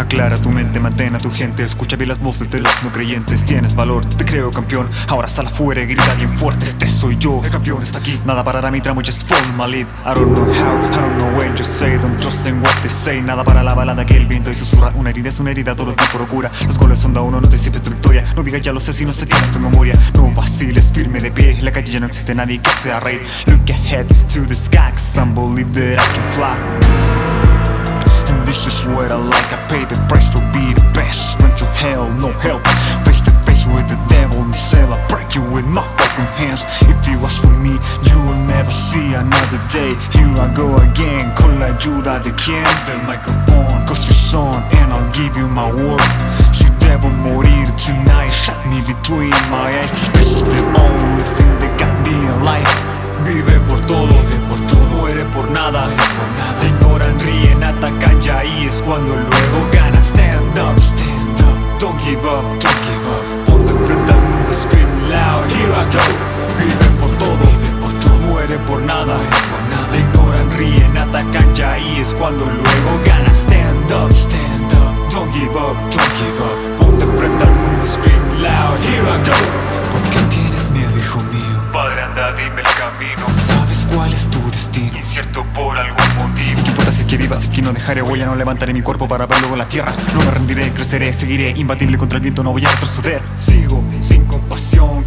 Aclara tu mente, mantén a tu gente Escucha bien las voces de los no creyentes. Tienes valor, te creo campeón. Ahora sal afuera y grita bien fuerte. Este soy yo, el campeón está aquí. Nada parará mi tramo, just follow my lead I don't know how, I don't know when. Just say, don't trust in what they say. Nada para la balada que el viento y susurra. Una herida es una herida, todo el tiempo procura Los goles son da uno, no te sirve tu victoria. No digas ya lo sé si no se queda en tu memoria. No vaciles, firme de pie. En la calle ya no existe nadie que sea rey. Look ahead to the sky Cause I believe that I can fly this is what I like. I pay the price to be the best. Run to hell, no help. Face to face with the devil And cell. I break you with my fucking hands. If you ask for me, you will never see another day. Here I go again. La ayuda de quien? Del microphone Cause you're son and I'll give you my word. Si debo morir tonight. Shut me between my eyes this is the only cuando luego ganas. Stand up, stand up, don't give up, don't give up. Ponte frente al mundo, scream loud, here I go. Vive por todo, vive por todo, muere por nada, por nada. Ignoran, ríen, atacan y ahí es cuando luego ganas. Stand up, stand up, don't give up, don't give up. Ponte frente al mundo, scream loud, here I go. ¿Por qué tienes miedo, hijo mío? Padre, anda, dime el camino. ¿Sabes cuál es tu destino? Incierto por algún motivo. ¿Y qué importa si es que vivas y que no dejaré huella? No levantaré mi cuerpo para ver luego la tierra No me rendiré, creceré, seguiré Imbatible contra el viento, no voy a retroceder Sigo sin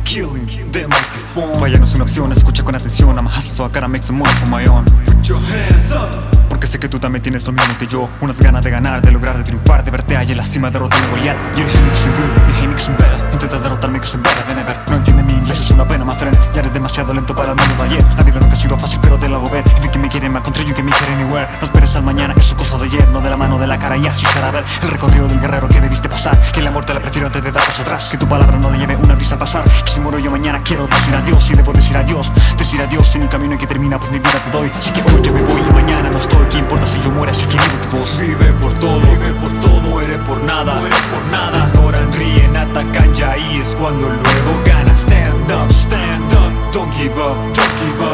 killing the microphone. Vaya no es una opción, escucha con atención. I'm a hustle so I gotta make some money for my own. Put your hands up. Porque sé que tú también tienes lo mismo que yo. Unas ganas de ganar, de lograr, de triunfar De verte ahí en la cima, derrotar a Goliath You hate me cause I'm good, you hate me cause I'm better. Intenta derrotarme cause I'm better than ever. No entiende mi inglés, es una pena, my friend. Ya eres demasiado lento para el mundo de ayer. La vida nunca ha sido fácil, pero te lo hago ver. If make it in my country, you can make it anywhere No esperes al mañana, eso es cosa de ayer No de la mano, de la cara y así será. Ver El recorrido del guerrero que debiste pasar. Que la muerte la prefiero antes de dar paso atrás. Que tu palabra no le lleve una brisa al pasar Si muero yo mañana quiero decir adiós. Y debo decir adiós, decir adiós. En un camino que termina, pues mi vida te doy. Así que hoy yo me voy y mañana no estoy. ¿Qué importa si yo muero, si yo vivo tu voz? Vive por todo, vive por todo, muere por nada, muere por nada. Ignoran, ríen, atacan y ahí es cuando luego ganas. Stand up, stand up, don't give up, don't give up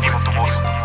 ビゴットボス。